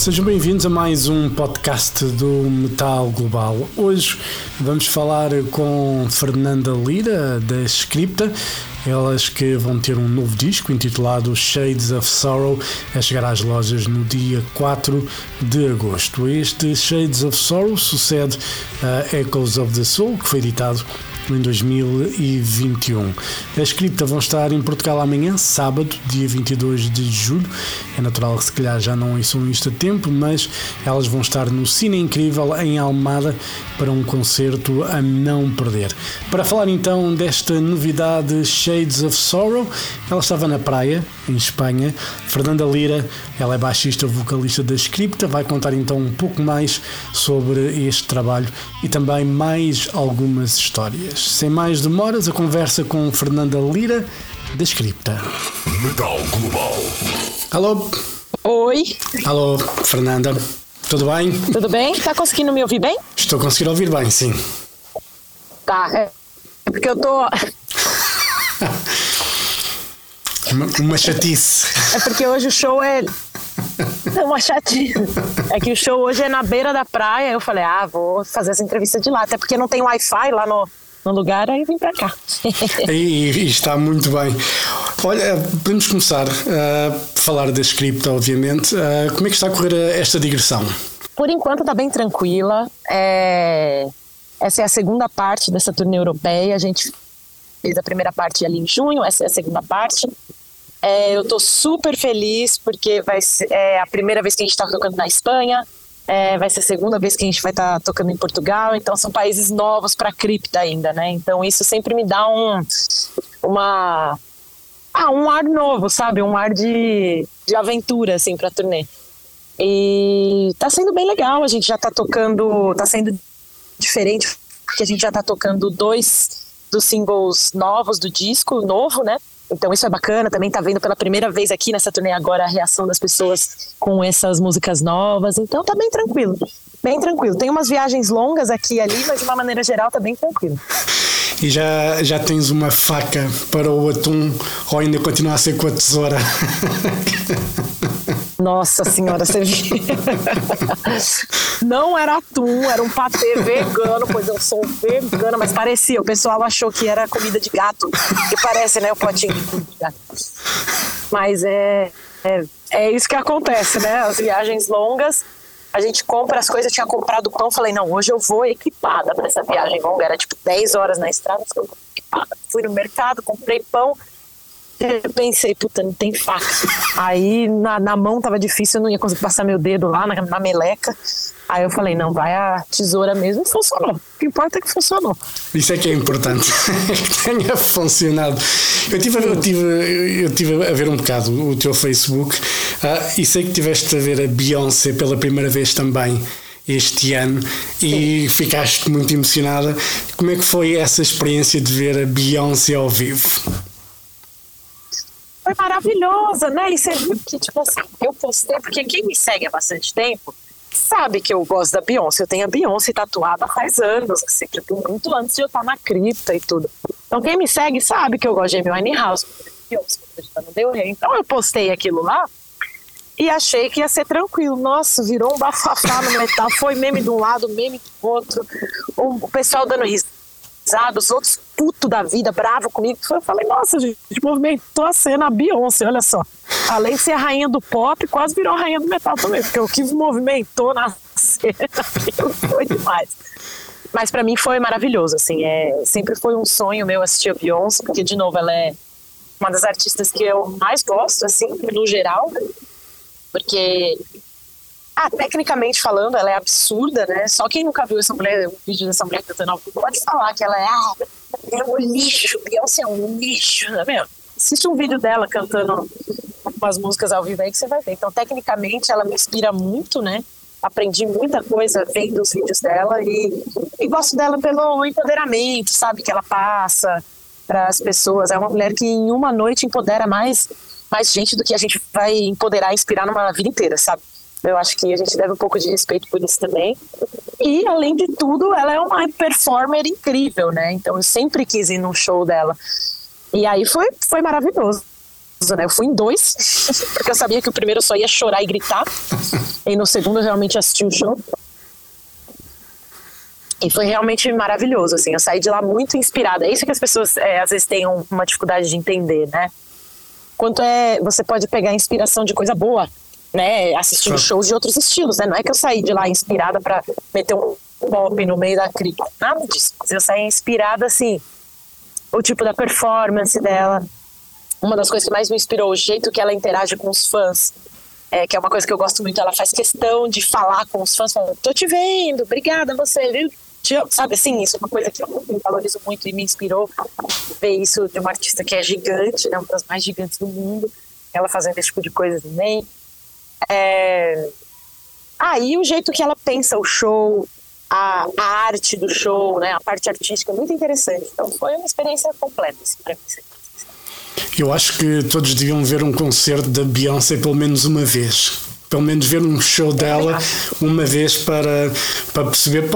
Sejam bem-vindos a mais um podcast do Metal Global. Hoje vamos falar com Fernanda Lira, da Scripta, elas que vão ter um novo disco intitulado Shades of Sorrow a chegar às lojas no dia 4 de agosto. Este Shades of Sorrow sucede a Echoes of the Soul, que foi editado em 2021. A escrita vão estar em Portugal amanhã, sábado, dia 22 de julho. É natural que se calhar já não ouçam isto a tempo, mas elas vão estar no Cine Incrível em Almada para um concerto a não perder. Para falar então desta novidade Shades of Sorrow, ela estava na praia, em Espanha. Fernanda Lira, ela é baixista vocalista da Scripta, vai contar então um pouco mais sobre este trabalho e também mais algumas histórias. Sem mais demoras, a conversa com Fernanda Lira da Scripta. Metal Global. Alô? Oi, Alô, Fernanda. Tudo bem? tudo bem? Tá conseguindo me ouvir bem? Estou a conseguir ouvir bem, sim. Tá. É porque eu tô. Uma, uma chatice. É porque hoje o show é. É uma chatinha. É que o show hoje é na beira da praia. Eu falei, ah, vou fazer essa entrevista de lá. Até porque não tem Wi-Fi lá no, no lugar, aí vim pra cá. E, e está muito bem. Olha, podemos começar a falar da Scripta, obviamente. Ah, como é que está a correr esta digressão? Por enquanto tá bem tranquila. É, Essa é a segunda parte dessa turnê europeia. A gente fez a primeira parte ali em junho, essa é a segunda parte. É, eu tô super feliz porque vai ser é a primeira vez que a gente tá tocando na Espanha. É, vai ser a segunda vez que a gente vai estar tocando em Portugal. Então são países novos para cripta ainda, né? Então isso sempre me dá um uma ah, um ar novo, sabe? Um ar de, de aventura assim para turnê. E tá sendo bem legal, a gente já tá tocando, tá sendo diferente, porque a gente já tá tocando dois dos singles novos do disco, novo, né? Então isso é bacana, também tá vendo pela primeira vez aqui nessa turnê agora a reação das pessoas com essas músicas novas, então tá bem tranquilo. Bem tranquilo. Tem umas viagens longas aqui e ali, mas de uma maneira geral tá bem tranquilo. E já, já tens uma faca para o atum ou ainda continua a ser com a tesoura? Nossa senhora, você viu? Não era atum, era um patê vegano, pois eu sou vegana, mas parecia. O pessoal achou que era comida de gato, que parece, né, o potinho de comida de gato. Mas é, é, é isso que acontece, né? As viagens longas, a gente compra as coisas. Eu tinha comprado pão, falei, não, hoje eu vou equipada para essa viagem longa. Era tipo 10 horas na estrada, eu. Fui no mercado, comprei pão. Pensei, puta, não tem faca. Aí na, na mão tava difícil, eu não ia conseguir passar meu dedo lá na, na meleca. Aí eu falei, não, vai a tesoura mesmo. Funcionou. O que importa é que funcionou. Isso é que é importante, que tenha funcionado. Eu tive, a- eu, tive, eu tive a ver um bocado o teu Facebook ah, e sei que tiveste a ver a Beyoncé pela primeira vez também este ano e ficaste muito emocionada. Como é que foi essa experiência de ver a Beyoncé ao vivo? Foi maravilhosa, né? E você viu que, tipo assim, eu postei, porque quem me segue há bastante tempo sabe que eu gosto da Beyoncé. Eu tenho a Beyoncé tatuada faz anos, assim, tipo, muito antes de eu estar na cripta e tudo. Então quem me segue sabe que eu gosto de Amy Winehouse. Então eu postei aquilo lá e achei que ia ser tranquilo. Nossa, virou um bafafá no metal. Foi meme de um lado, meme do outro. O, pessoal dando risada, os outros puto da vida, bravo comigo. Eu falei, nossa, gente, movimentou a cena a Beyoncé, olha só. Além de ser a rainha do pop, quase virou rainha do metal também, porque o que movimentou na cena foi demais. Mas pra mim foi maravilhoso, assim, é, sempre foi um sonho meu assistir a Beyoncé, porque, de novo, ela é uma das artistas que eu mais gosto, assim, no geral, porque ah, tecnicamente falando, ela é absurda, né? Só quem nunca viu essa mulher, o vídeo dessa mulher cantando pode falar que ela é, ah, é um lixo, Beyoncé é um lixo, né, meu? Assiste um vídeo dela cantando umas músicas ao vivo aí que você vai ver. Então, tecnicamente, ela me inspira muito, né? Aprendi muita coisa vendo os vídeos dela e, e gosto dela pelo empoderamento, sabe? Que ela passa para as pessoas. É uma mulher que em uma noite empodera mais, mais gente do que a gente vai empoderar e inspirar numa vida inteira, sabe? Eu acho que a gente deve um pouco de respeito por isso também. E, além de tudo, ela é uma performer incrível, né? Então eu sempre quis ir num show dela. E aí foi, foi maravilhoso. Né? Eu fui em dois, porque eu sabia que o primeiro só ia chorar e gritar. E no segundo eu realmente assisti o show. E foi realmente maravilhoso, assim. Eu saí de lá muito inspirada. É isso que as pessoas é, às vezes têm uma dificuldade de entender, né? Quanto é você pode pegar inspiração de coisa boa, né? Assistindo shows de outros estilos, né? Não é que eu saí de lá inspirada para meter um pop no meio da crítica, nada disso. Eu saí inspirada, assim, o tipo da performance dela. Uma das coisas que mais me inspirou, o jeito que ela interage com os fãs. É, que é uma coisa que eu gosto muito, ela faz questão de falar com os fãs, falando, tô te vendo, obrigada você, viu? Sabe assim, isso é uma coisa que eu valorizo muito e me inspirou ver isso de uma artista que é gigante, né, uma das mais gigantes do mundo, ela fazendo esse tipo de coisa também. É... Aí ah, o jeito que ela pensa o show, a, a, arte do show, né, a parte artística é muito interessante. Então foi uma experiência completa assim, para mim. Eu acho que todos deviam ver um concerto da Beyoncé pelo menos uma vez. Pelo menos ver um show dela uma vez para, para perceber.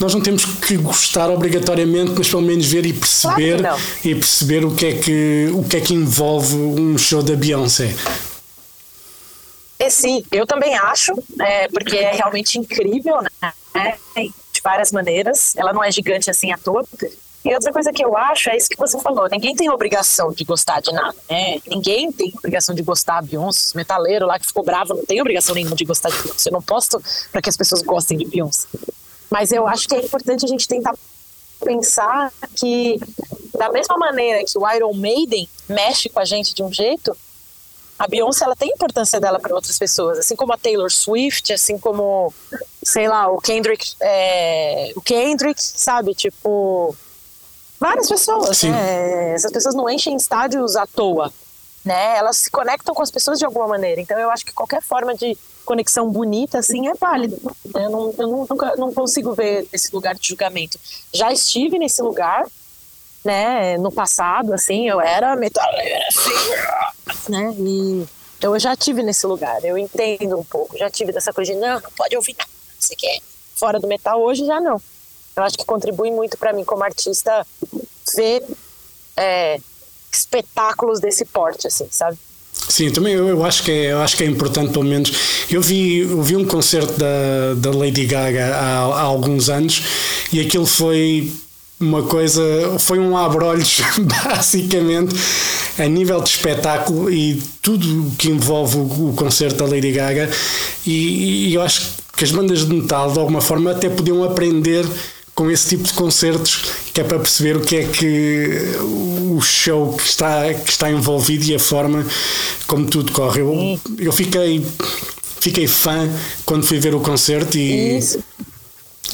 Nós não temos que gostar obrigatoriamente, mas pelo menos ver e perceber claro e perceber o que é que o que é que envolve um show da Beyoncé. É, sim, eu também acho, é, porque é realmente incrível, né? De várias maneiras. Ela não é gigante assim à toa. E outra coisa que eu acho é isso que você falou: ninguém tem obrigação de gostar de nada, né? Ninguém tem obrigação de gostar de Beyoncé. O metaleiro lá que ficou bravo não tem obrigação nenhuma de gostar de Beyoncé. Eu não posto para que as pessoas gostem de Beyoncé. Mas eu acho que é importante a gente tentar pensar que, da mesma maneira que o Iron Maiden mexe com a gente de um jeito, a Beyoncé ela tem importância dela para outras pessoas, assim como a Taylor Swift, assim como sei lá o Kendrick, é, o Kendrick, sabe, tipo várias pessoas. Né? Essas pessoas não enchem estádios à toa, né? Elas se conectam com as pessoas de alguma maneira. Então eu acho que qualquer forma de conexão bonita assim é válida. Eu, não, eu nunca não consigo ver esse lugar de julgamento. Já estive nesse lugar né, no passado, assim, eu era metaleira, assim, né, e eu já tive nesse lugar, eu entendo um pouco, já tive dessa coisa de, não, não pode ouvir nada, você quer fora do metal, hoje já não. Eu acho que contribui muito para mim como artista ver é, espetáculos desse porte, assim, sabe? Sim, também eu, eu, acho que é, eu acho que é importante, pelo menos. Eu vi, eu vi um concerto da, da Lady Gaga há, há alguns anos e aquilo foi uma coisa, foi um abrolhos, basicamente, a nível de espetáculo e tudo o que envolve o, concerto da Lady Gaga. E, e, eu acho que as bandas de metal, de alguma forma, até podiam aprender com esse tipo de concertos, que é para perceber o que é que o show que está, que está envolvido e a forma como tudo corre. Eu, eu fiquei, fiquei fã quando fui ver o concerto e. Isso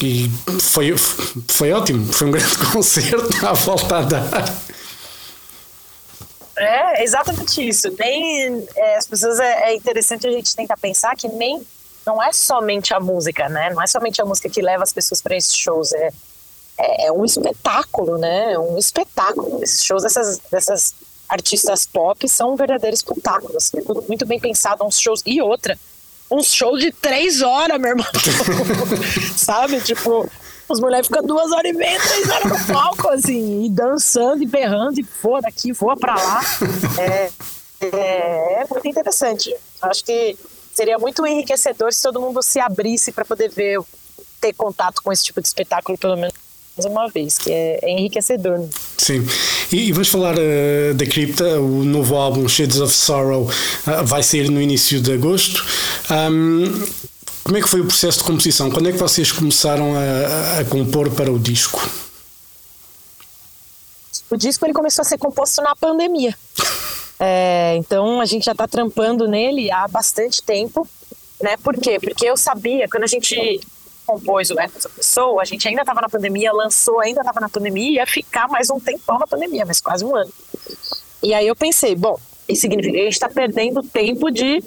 e foi, foi ótimo, foi um grande concerto à volta a dar. É, exatamente isso. Nem, é, as pessoas é, é, interessante a gente tentar pensar que nem não é somente a música, né? Não é somente a música que leva as pessoas para esses shows, é, é, é, um espetáculo, né? Um espetáculo. Esses shows dessas, dessas artistas pop são um verdadeiro espetáculo. Assim, é muito bem pensado, uns shows e outra um show de três horas, meu irmão. Sabe? Tipo, as mulheres ficam duas horas e meia, três horas no palco, assim, e dançando e berrando, e voa daqui, voa pra lá. É, é, é muito interessante. Acho que seria muito enriquecedor se todo mundo se abrisse para poder ver, ter contato com esse tipo de espetáculo, pelo menos uma vez, que é, é enriquecedor. Né? Sim, e, e vamos falar uh, da Cripta, o novo álbum Shades of Sorrow uh, vai sair no início de agosto. Um, como é que foi o processo de composição? Quando é que vocês começaram a, a compor para o disco? O disco ele começou a ser composto na pandemia. É, então a gente já está trampando nele há bastante tempo, né? Por quê? Porque eu sabia, quando a gente compôs o Essa Pessoa, a gente ainda estava na pandemia, lançou, ainda estava na pandemia, ia ficar mais um tempão na pandemia, mas quase um ano. E aí eu pensei, bom, isso significa que a gente está perdendo tempo de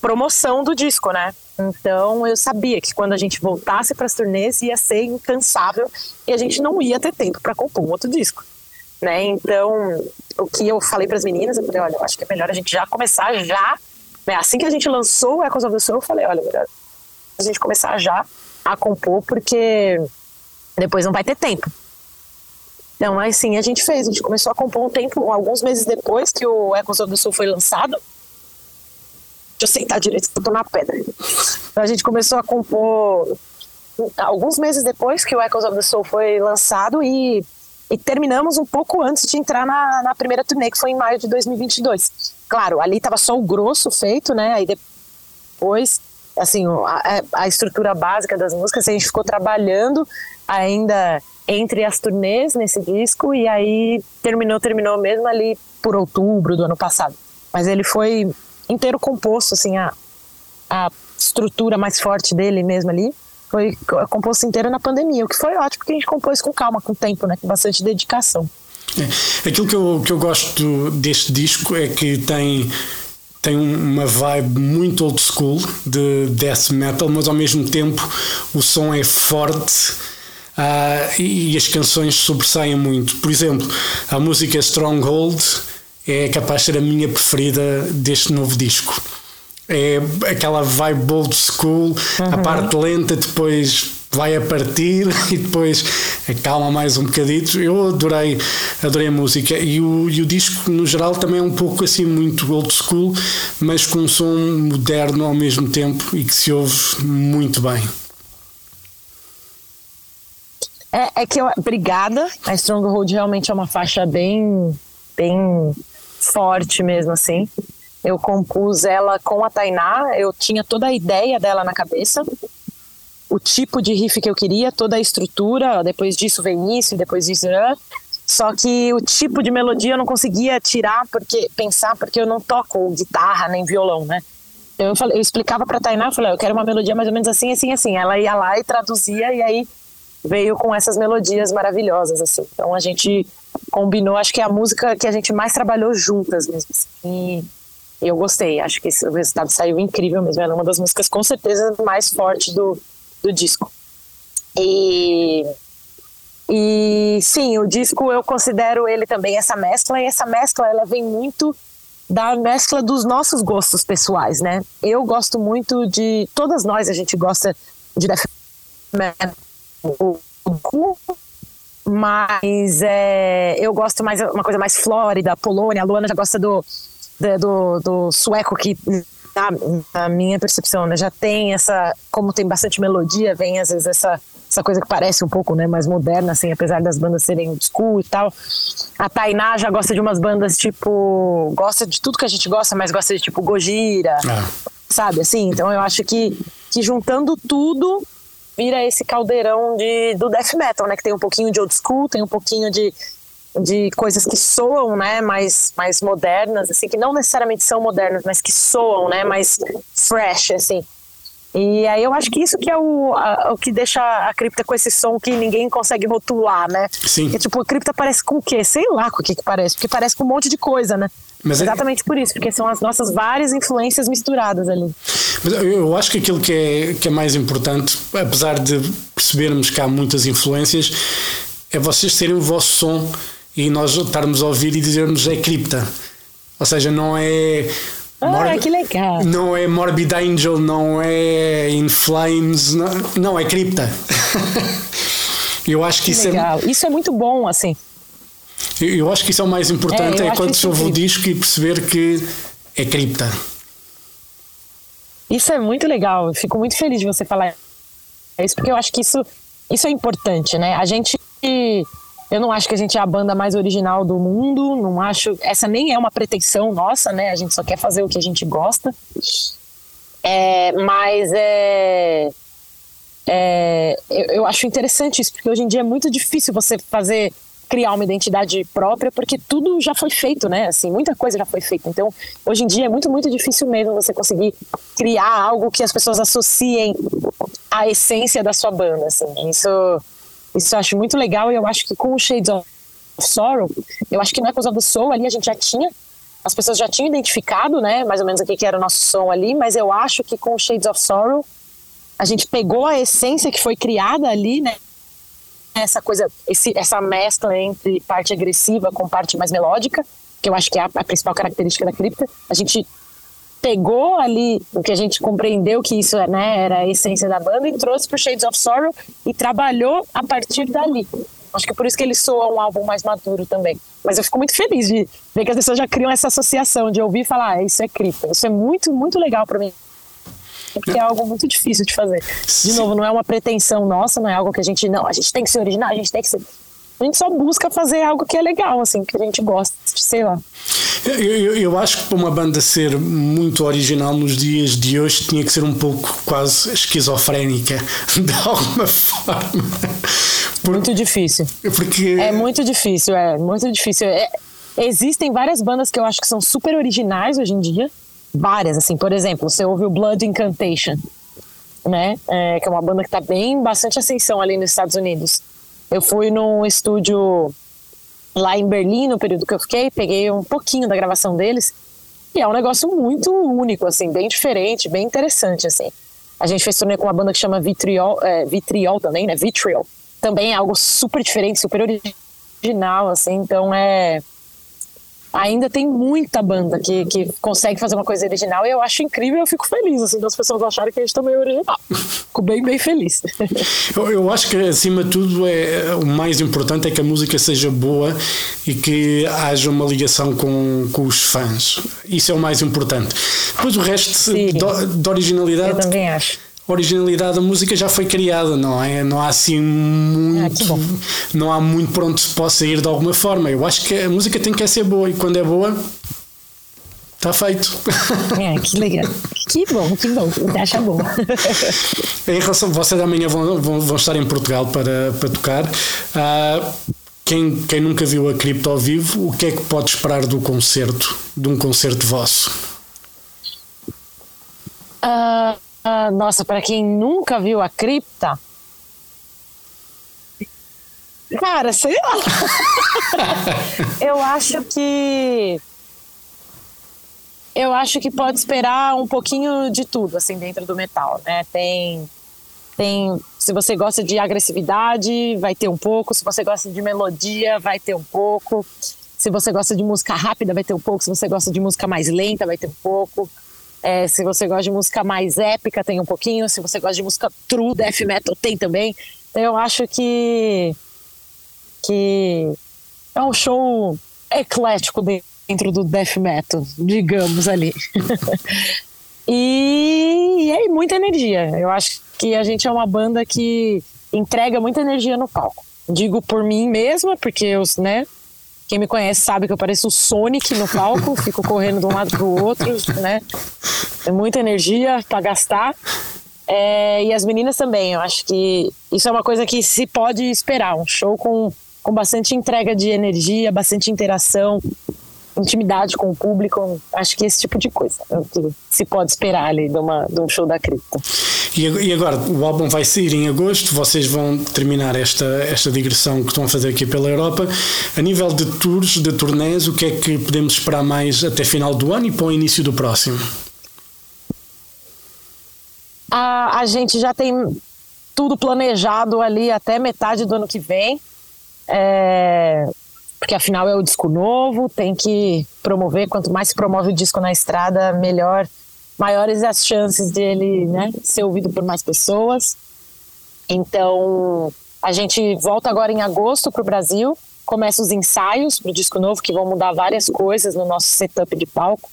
promoção do disco, né? Então eu sabia que quando a gente voltasse para as turnês ia ser incansável e a gente não ia ter tempo para compor um outro disco, né? Então o que eu falei para as meninas, eu falei, olha, eu acho que é melhor a gente já começar já, né? Assim que a gente lançou o Echoes of the Soul, eu falei, olha, melhor a gente começar já a compor, porque depois não vai ter tempo. Então, assim, a gente fez. A gente começou a compor um tempo, alguns meses depois que o Ecos do Sul foi lançado. Deixa eu sentar direito, eu tô na pedra. Então, a gente começou a compor alguns meses depois que o Echoes of the Soul foi lançado e, e terminamos um pouco antes de entrar na, na primeira turnê, que foi em maio de 2022. Claro, ali tava só o grosso feito, né? Aí depois, assim, a, a estrutura básica das músicas, a gente ficou trabalhando ainda entre as turnês nesse disco e aí terminou, terminou mesmo ali por outubro do ano passado. Mas ele foi inteiro composto, assim, a, a estrutura mais forte dele mesmo ali foi composto inteiro na pandemia, o que foi ótimo porque a gente compôs com calma, com tempo, né, com bastante dedicação. É. Aquilo que eu, que eu gosto deste disco é que tem tem uma vibe muito old school de death metal, mas ao mesmo tempo o som é forte uh, e as canções sobressaem muito. Por exemplo, a música Stronghold é capaz de ser a minha preferida deste novo disco. É aquela vibe old school, uhum. a parte lenta depois vai a partir e depois acalma mais um bocadito. Eu adorei, adorei a música e o, e o disco no geral também é um pouco assim muito old school, mas com um som moderno ao mesmo tempo e que se ouve muito bem. É, é que eu, obrigada. A Stronghold realmente é uma faixa bem, bem forte mesmo, assim. Eu compus ela com a Tainá, eu tinha toda a ideia dela na cabeça, o tipo de riff que eu queria, toda a estrutura, depois disso vem isso, depois disso. Né? Só que o tipo de melodia eu não conseguia tirar, porque pensar, porque eu não toco guitarra nem violão, né? Então eu, falei, eu explicava pra Tainá, eu falei, eu quero uma melodia mais ou menos assim, assim, assim. Ela ia lá e traduzia, e aí veio com essas melodias maravilhosas, assim. Então a gente combinou, acho que é a música que a gente mais trabalhou juntas mesmo. Assim, e eu gostei, acho que esse, o resultado saiu incrível mesmo. Ela é uma das músicas com certeza mais fortes do, do disco. E, e sim, o disco eu considero ele também essa mescla, e essa mescla ela vem muito da mescla dos nossos gostos pessoais, né? Eu gosto muito de. Todas nós a gente gosta de death metal mas é, eu gosto mais uma coisa mais Flórida, Polônia. A Luana já gosta do, do, do sueco que na, na, minha percepção né, já tem essa, como tem bastante melodia, vem às vezes essa essa coisa que parece um pouco né, mais moderna, assim, apesar das bandas serem school e tal. A Tainá já gosta de umas bandas tipo. gosta de tudo que a gente gosta, mas gosta de tipo Gojira, ah. sabe? Assim, então eu acho que, que juntando tudo vira esse caldeirão de, do death metal, né? Que tem um pouquinho de old school, tem um pouquinho de, de coisas que soam, né? Mais, mais modernas, assim, que não necessariamente são modernas, mas que soam, né? Mais fresh, assim. E aí eu acho que isso que é o, a, o que deixa a cripta com esse som que ninguém consegue rotular, né? Sim. Tipo, a cripta parece com o quê? Sei lá com o que, que parece, porque parece com um monte de coisa, né? Mas é- Exatamente é... por isso, porque são as nossas várias influências misturadas ali. Mas eu acho que aquilo que é, que é mais importante, apesar de percebermos que há muitas influências, é vocês terem o vosso som e nós estarmos a ouvir e dizermos é cripta. Ou seja, não é. Ah, que legal. Não é Morbid Angel, não é In Flames, não, não é cripta. eu acho que, que isso é legal. é. Isso é muito bom, assim. Eu acho que isso é o mais importante, é, é quando se ouve o disco e perceber que é cripta. Isso é muito legal, eu fico muito feliz de você falar isso, porque eu acho que isso, isso é importante, né? A gente. Eu não acho que a gente é a banda mais original do mundo, não acho. Essa nem é uma pretensão nossa, né? A gente só quer fazer o que a gente gosta. É, mas é, é eu, eu acho interessante isso, porque hoje em dia é muito difícil você fazer criar uma identidade própria, porque tudo já foi feito, né? Assim, muita coisa já foi feita. Então, hoje em dia é muito, muito difícil mesmo você conseguir criar algo que as pessoas associem à essência da sua banda, assim. Isso, isso eu acho muito legal e eu acho que com o Shades of Sorrow, eu acho que no Echoes of the Soul ali a gente já tinha as pessoas já tinham identificado, né, mais ou menos o que era o nosso som ali, mas eu acho que com o Shades of Sorrow a gente pegou a essência que foi criada ali, né, essa coisa, esse, essa mescla entre parte agressiva com parte mais melódica, que eu acho que é a, a principal característica da cripta. A gente pegou ali o que a gente compreendeu que isso né, era a essência da banda e trouxe pro Shades of Sorrow e trabalhou a partir dali. Acho que é por isso que ele soa um álbum mais maduro também. Mas eu fico muito feliz de ver que as pessoas já criam essa associação, de ouvir e falar, ah, isso é cripto. Isso é muito, muito legal para mim. Porque é algo muito difícil de fazer. De novo, não é uma pretensão nossa, não é algo que a gente, não, a gente tem que ser original, a gente tem que ser. A gente só busca fazer algo que é legal, assim, que a gente gosta, sei lá. Eu, eu, eu, acho que para uma banda ser muito original nos dias de hoje tinha que ser um pouco quase esquizofrénica, de alguma forma. Muito difícil. Porque... É muito difícil, é muito difícil. É, existem várias bandas que eu acho que são super originais hoje em dia. Várias, assim, por exemplo, você ouve o Blood Incantation, né? É, que é uma banda que está bem bastante ascensão ali nos Estados Unidos. Eu fui num estúdio lá em Berlim, no período que eu fiquei, peguei um pouquinho da gravação deles. E é um negócio muito único, assim, bem diferente, bem interessante, assim. A gente fez turnê com uma banda que chama Vitriol, é, Vitriol também, né? Vitriol. Também é algo super diferente, super original, assim. Então é ainda tem muita banda que, que consegue fazer uma coisa original e eu acho incrível eu fico feliz, assim, das pessoas acharem que a gente também é original. Fico bem, bem feliz. Eu, eu acho que, acima de tudo, é, o mais importante é que a música seja boa e que haja uma ligação com, com os fãs. Isso é o mais importante. Depois o resto de originalidade. Eu também acho originalidade da música já foi criada, não é? Não há assim muito. Ah, não há muito para onde se possa ir de alguma forma. Eu acho que a música tem que ser boa e quando é boa. Está feito. É, que legal. Que bom, que bom. Acha bom. em relação, vocês amanhã vão, vão, vão estar em Portugal para, para tocar. Uh, quem, quem nunca viu a Cripto ao vivo, o que é que pode esperar do concerto, de um concerto vosso? Uh, ah, nossa, para quem nunca viu a cripta. Cara, sei lá. eu acho que. Eu acho que pode esperar um pouquinho de tudo, assim, dentro do metal, né? Tem. Tem. Se você gosta de agressividade, vai ter um pouco. Se você gosta de melodia, vai ter um pouco. Se você gosta de música rápida, vai ter um pouco. Se você gosta de música mais lenta, vai ter um pouco. É, se você gosta de música mais épica, tem um pouquinho. Se você gosta de música true, death metal, tem também. Eu acho que, que é um show eclético dentro do death metal, digamos ali. e, e é muita energia. Eu acho que a gente é uma banda que entrega muita energia no palco. Digo por mim mesma, porque eu, né, quem me conhece sabe que eu pareço o Sonic no palco, fico correndo de um lado para o outro, né? É muita energia para gastar. É, e as meninas também, eu acho que isso é uma coisa que se pode esperar. Um show com, com bastante entrega de energia, bastante interação, intimidade com o público. Acho que esse tipo de coisa é que se pode esperar ali de, uma, de um show da cripta. E agora, o álbum vai sair em agosto, vocês vão terminar esta, esta digressão que estão a fazer aqui pela Europa. A nível de tours, de turnés, o que é que podemos esperar mais até final do ano e para o início do próximo? A, a gente já tem tudo planejado ali até metade do ano que vem. É, porque afinal é o disco novo, tem que promover. Quanto mais se promove o disco na estrada, melhor maiores as chances dele né, ser ouvido por mais pessoas. Então, a gente volta agora em agosto para o Brasil, começa os ensaios para o disco novo, que vão mudar várias coisas no nosso setup de palco.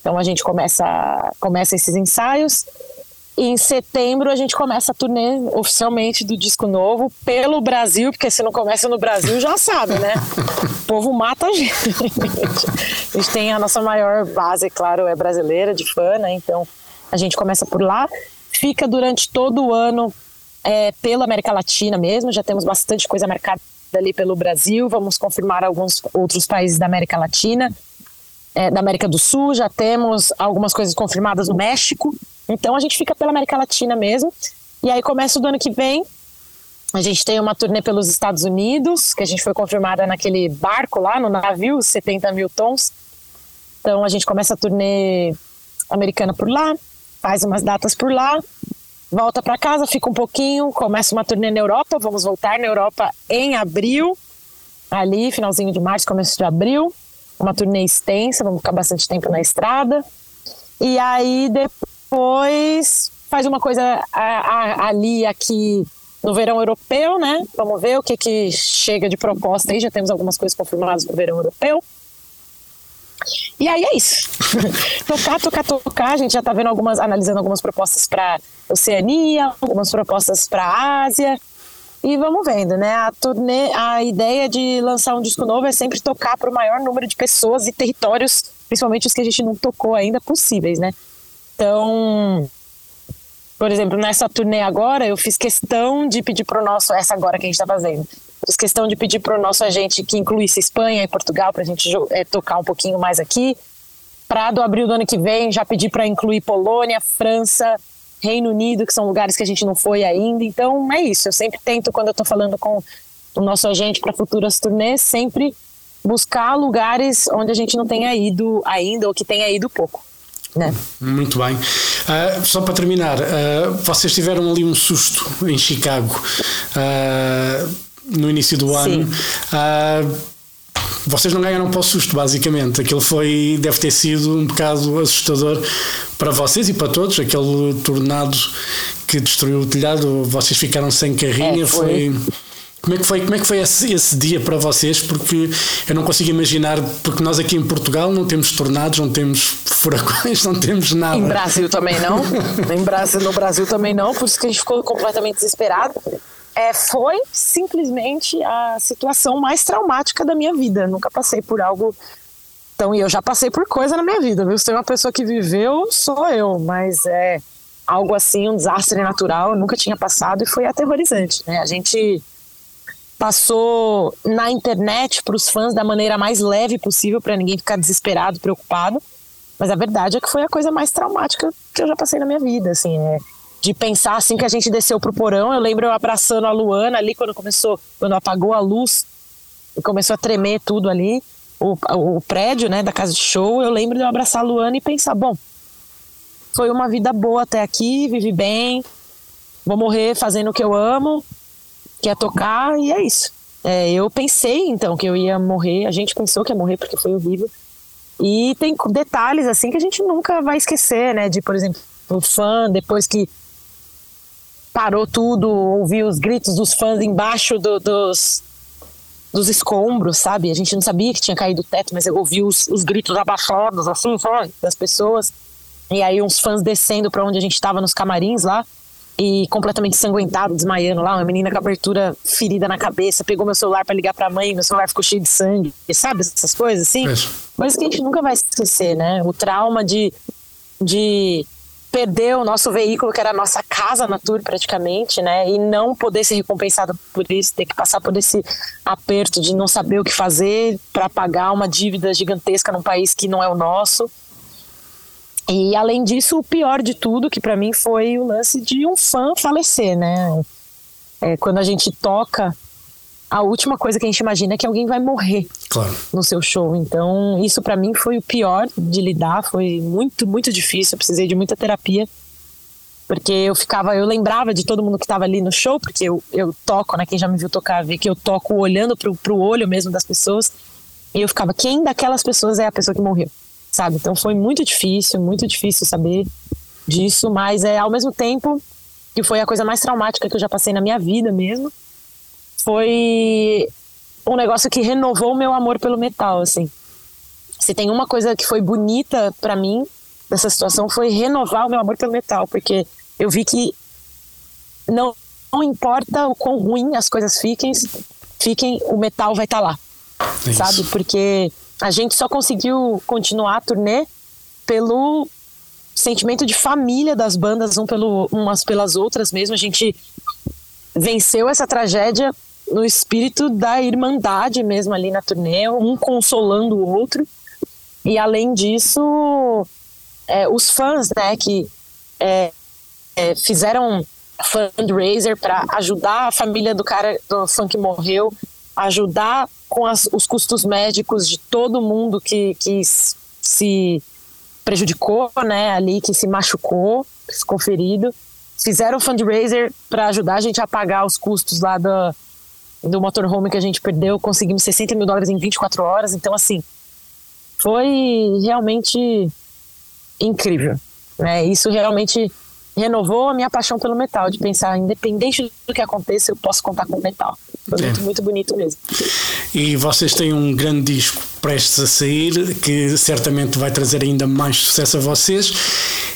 Então, a gente começa, começa esses ensaios. Em setembro a gente começa a turnê oficialmente do disco novo pelo Brasil, porque se não começa no Brasil já sabe, né? O povo mata a gente. A gente tem a nossa maior base, claro, é brasileira, de fã, né? Então a gente começa por lá, fica durante todo o ano é, pela América Latina mesmo, já temos bastante coisa marcada ali pelo Brasil, vamos confirmar alguns outros países da América Latina. É, da América do Sul, já temos algumas coisas confirmadas no México, então a gente fica pela América Latina mesmo. E aí começa do ano que vem. A gente tem uma turnê pelos Estados Unidos, que a gente foi confirmada naquele barco lá, no navio, 70 mil tons. Então a gente começa a turnê americana por lá, faz umas datas por lá, volta para casa, fica um pouquinho, começa uma turnê na Europa, vamos voltar na Europa em abril, ali, finalzinho de março, começo de abril. Uma turnê extensa, vamos ficar bastante tempo na estrada. E aí depois faz uma coisa a, a, ali aqui no verão europeu, né? Vamos ver o que que chega de proposta aí. Já temos algumas coisas confirmadas no verão europeu. E aí é isso. tocar, tocar, tocar. A gente já está vendo algumas, analisando algumas propostas para Oceania, algumas propostas para Ásia. E vamos vendo, né? A, turnê, a ideia de lançar um disco novo é sempre tocar para o maior número de pessoas e territórios, principalmente os que a gente não tocou ainda, possíveis, né? Então, por exemplo, nessa turnê agora, eu fiz questão de pedir para o nosso, essa agora que a gente está fazendo, fiz questão de pedir para o nosso agente que incluísse Espanha e Portugal para a gente é, tocar um pouquinho mais aqui. Para do abril do ano que vem, já pedi para incluir Polônia, França, Reino Unido, que são lugares que a gente não foi ainda. Então é isso. Eu sempre tento, quando eu estou falando com o nosso agente para futuras turnês, sempre buscar lugares onde a gente não tenha ido ainda ou que tenha ido pouco. Né? Muito bem. Uh, só para terminar, uh, vocês tiveram ali um susto em Chicago uh, no início do ano. vocês não ganharam para o susto, basicamente. Aquilo foi, deve ter sido um bocado assustador para vocês e para todos. Aquele tornado que destruiu o telhado, vocês ficaram sem carrinha. É, foi... foi como é que foi, como é que foi esse, esse, dia para vocês? Porque eu não consigo imaginar, porque nós aqui em Portugal não temos tornados, não temos furacões, não temos nada. Em Brasil também não. em Brasil, no Brasil também não, por isso que a gente ficou completamente desesperado. É, foi simplesmente a situação mais traumática da minha vida. nunca passei por algo então, e eu já passei por coisa na minha vida, viu? Se tem uma pessoa que viveu, sou eu, mas é algo assim, um desastre natural, eu nunca tinha passado e foi aterrorizante, né? A gente passou na internet para os fãs da maneira mais leve possível para ninguém ficar desesperado, preocupado. Mas a verdade é que foi a coisa mais traumática que eu já passei na minha vida, assim, é, de pensar assim que a gente desceu pro porão. Eu lembro eu abraçando a Luana ali quando começou, quando apagou a luz e começou a tremer tudo ali, o, o prédio, né, da casa de show. Eu lembro de eu abraçar a Luana e pensar, bom, foi uma vida boa até aqui, vivi bem, vou morrer fazendo o que eu amo, que é tocar, e é isso. É, eu pensei, então, que eu ia morrer, a gente pensou que ia morrer porque foi horrível. E tem detalhes, assim, que a gente nunca vai esquecer, né? De, por exemplo, o fã, depois que parou tudo, ouvir os gritos dos fãs embaixo do, dos, dos escombros, sabe? A gente não sabia que tinha caído o teto, mas eu ouvi os, os gritos abaixados, assim? Das pessoas. E aí uns fãs descendo para onde a gente estava nos camarins lá e completamente ensanguentado, desmaiando lá, uma menina com abertura ferida na cabeça, pegou meu celular para ligar para a mãe, meu celular ficou cheio de sangue, sabe essas coisas assim? Isso. Coisas que a gente nunca vai esquecer, né? O trauma de de perder o nosso veículo, que era a nossa casa na tour praticamente, né? E não poder ser recompensado por isso, ter que passar por esse aperto de não saber o que fazer para pagar uma dívida gigantesca num país que não é o nosso. E além disso, o pior de tudo, que para mim foi o lance de um fã falecer, né? É, quando a gente toca, a última coisa que a gente imagina é que alguém vai morrer claro. no seu show. Então, isso para mim foi o pior de lidar, foi muito, muito difícil. Eu precisei de muita terapia. Porque eu ficava, eu lembrava de todo mundo que estava ali no show, porque eu, eu toco, né? Quem já me viu tocar vê que eu toco olhando pro, pro olho mesmo das pessoas. E eu ficava, quem daquelas pessoas é a pessoa que morreu? Sabe? Então foi muito difícil, muito difícil saber disso, mas é ao mesmo tempo que foi a coisa mais traumática que eu já passei na minha vida mesmo. Foi um negócio que renovou o meu amor pelo metal, assim. Se tem uma coisa que foi bonita para mim dessa situação foi renovar o meu amor pelo metal, porque eu vi que não, não importa o quão ruim as coisas fiquem, fiquem o metal vai estar tá lá. É sabe? Porque a gente só conseguiu continuar a turnê pelo sentimento de família das bandas, um pelo, umas pelas outras mesmo. A gente venceu essa tragédia no espírito da irmandade mesmo ali na turnê, um consolando o outro. E além disso, é, os fãs, né, que é, é, fizeram fundraiser para ajudar a família do cara do fã que morreu, ajudar com as, os custos médicos de todo mundo que, que se prejudicou, né, ali, que se machucou, que ficou ferido. Fizeram fundraiser para ajudar a gente a pagar os custos lá do, do motorhome que a gente perdeu. Conseguimos 60 mil dólares em 24 horas. Então, assim, foi realmente incrível. Né? Isso realmente renovou a minha paixão pelo metal, de pensar, independente do que aconteça, eu posso contar com o metal. Muito, É. muito bonito mesmo. E vocês têm um grande disco prestes a sair, que certamente vai trazer ainda mais sucesso a vocês.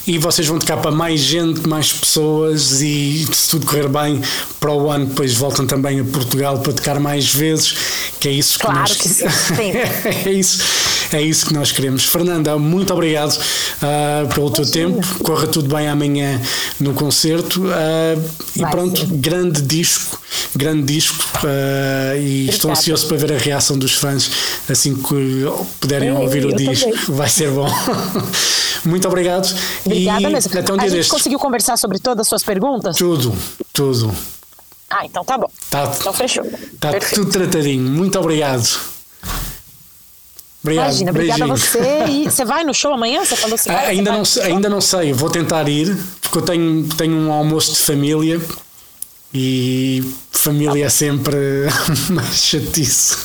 E vocês vão tocar para mais gente, mais pessoas. E se tudo correr bem, para o ano, depois voltam também a Portugal para tocar mais vezes. Que é isso que Claro nós que sim, sim. é isso, é isso que nós queremos. Fernanda, muito obrigado ah, pelo teu tempo. Corra tudo bem amanhã no concerto. ah, e pronto, sim. grande disco, grande disco. ah, e estou Obrigada. ansioso para ver a reação dos fãs assim que puderem Eu- ouvir o disco. também. Vai ser bom. muito obrigado. Obrigada e mesmo. Até um a dia gente destes. conseguiu conversar sobre todas as suas perguntas? Tudo, tudo. Ah, então tá bom. Tá, Então fechou. tá Perfeito. tudo tratadinho. Muito obrigado. Obrigado. Imagina, obrigada a você. E você vai no show amanhã? Você falou assim. Ah, ainda, não, ainda não sei, vou tentar ir, porque eu tenho, tenho um almoço de família e família é sempre mais chatice.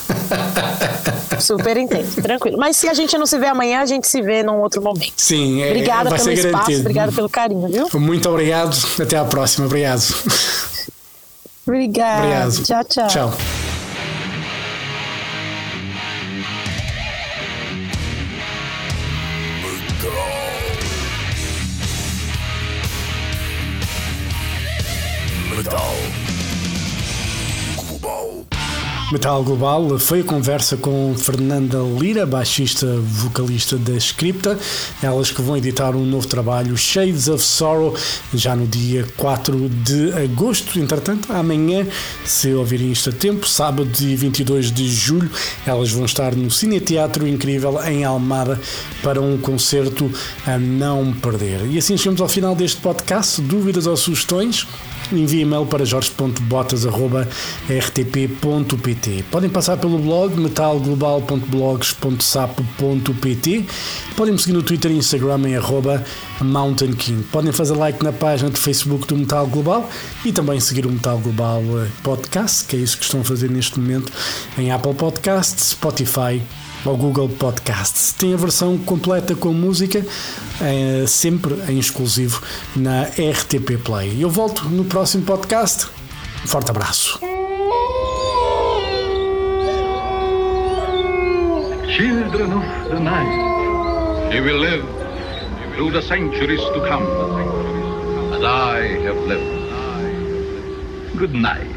Super entendo, tranquilo. Mas se a gente não se vê amanhã, a gente se vê num outro momento. Sim, é, Obrigada vai pelo ser espaço, garantido. obrigada pelo carinho, viu? Muito obrigado, até à próxima. Obrigado. Obrigada. Obrigado. Tchau, tchau. Tchau. Metal Global foi a conversa com Fernanda Lira, baixista vocalista da Scripta, elas que vão editar um novo trabalho, Shades of Sorrow, já no dia 4 de agosto. Entretanto, amanhã, se ouvirem isto a tempo, sábado, dia 22 de julho, elas vão estar no Cine Teatro Incrível em Almada para um concerto a não perder. E assim chegamos ao final deste podcast. Dúvidas ou sugestões? Envie e-mail para jorge.botas.rtp.pt. Podem passar pelo blog metalglobal.blogs.sapo.pt. Podem me seguir no Twitter e Instagram em arroba Mountain King. Podem fazer like na página de Facebook do Metal Global e também seguir o Metal Global eh, Podcast, que é isso que estão a fazer neste momento em Apple Podcasts, Spotify ao Google Podcasts. Tem a versão completa com música, eh, sempre em exclusivo na RTP Play. Eu volto no próximo podcast. Um forte abraço. Children of the night, you will live through the centuries to come, as I have lived. Good night.